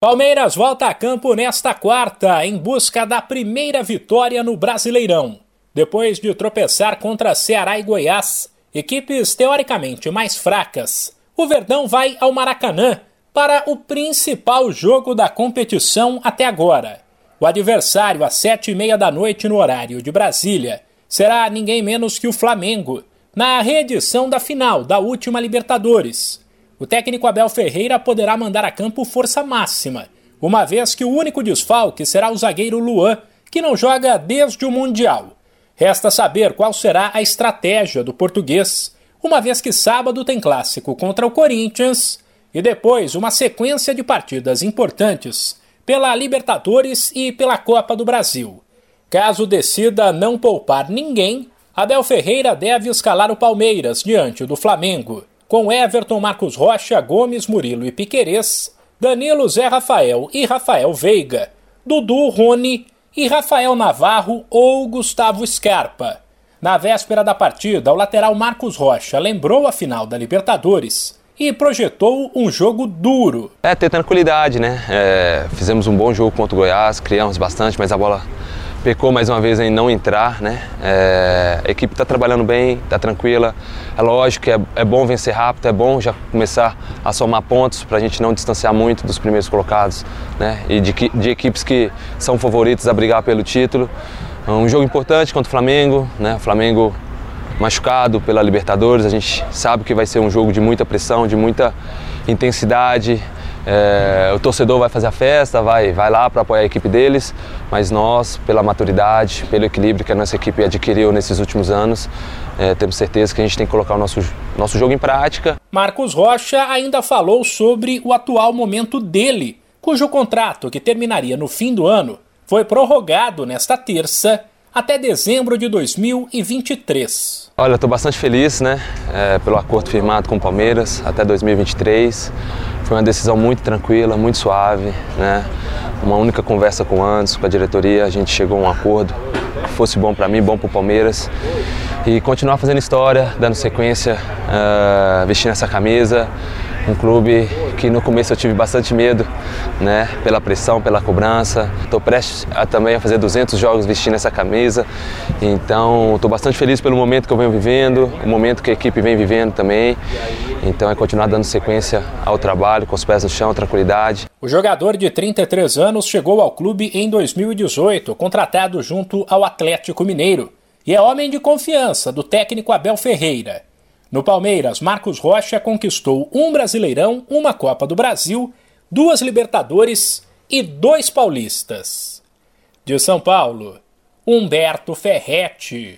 Palmeiras volta a campo nesta quarta em busca da primeira vitória no Brasileirão. Depois de tropeçar contra Ceará e Goiás, equipes teoricamente mais fracas, o Verdão vai ao Maracanã para o principal jogo da competição até agora. O adversário, às sete e meia da noite no horário de Brasília, será ninguém menos que o Flamengo, na reedição da final da última Libertadores o técnico Abel Ferreira poderá mandar a campo força máxima, uma vez que o único desfalque será o zagueiro Luan, que não joga desde o Mundial. Resta saber qual será a estratégia do português, uma vez que sábado tem clássico contra o Corinthians e depois uma sequência de partidas importantes pela Libertadores e pela Copa do Brasil. Caso decida não poupar ninguém, Abel Ferreira deve escalar o Palmeiras diante do Flamengo com Everton, Marcos Rocha, Gomes, Murilo e Piquerez, Danilo, Zé Rafael e Rafael Veiga, Dudu, Rony e Rafael Navarro ou Gustavo Scarpa. Na véspera da partida, o lateral Marcos Rocha lembrou a final da Libertadores e projetou um jogo duro. É, ter tranquilidade, né? É, fizemos um bom jogo contra o Goiás, criamos bastante, mas a bola pecou mais uma vez em não entrar, né? É, a equipe está trabalhando bem, está tranquila. É lógico que é, é, bom vencer rápido, é bom já começar a somar pontos para a gente não distanciar muito dos primeiros colocados, né? E de, de equipes que são favoritas a brigar pelo título. Um jogo importante contra o Flamengo, né? O Flamengo machucado pela Libertadores, a gente sabe que vai ser um jogo de muita pressão, de muita intensidade, é, o torcedor vai fazer a festa, vai, vai lá para apoiar a equipe deles, mas nós, pela maturidade, pelo equilíbrio que a nossa equipe adquiriu nesses últimos anos, é, temos certeza que a gente tem que colocar o nosso, nosso jogo em prática. Marcos Rocha ainda falou sobre o atual momento dele, cujo contrato, que terminaria no fim do ano, foi prorrogado nesta terça até dezembro de 2023. Olha, estou bastante feliz né, é, pelo acordo firmado com o Palmeiras até 2023. Foi uma decisão muito tranquila, muito suave, né? Uma única conversa com o Anderson, com a diretoria, a gente chegou a um acordo que fosse bom para mim, bom para o Palmeiras e continuar fazendo história, dando sequência, uh, vestindo essa camisa, um clube que no começo eu tive bastante medo, né, pela pressão, pela cobrança. Estou prestes a, também a fazer 200 jogos vestindo essa camisa, então estou bastante feliz pelo momento que eu venho vivendo, o momento que a equipe vem vivendo também. Então é continuar dando sequência ao trabalho, com os pés no chão, tranquilidade. O jogador de 33 anos chegou ao clube em 2018, contratado junto ao Atlético Mineiro, e é homem de confiança do técnico Abel Ferreira. No Palmeiras, Marcos Rocha conquistou um Brasileirão, uma Copa do Brasil, duas Libertadores e dois Paulistas. De São Paulo, Humberto Ferretti.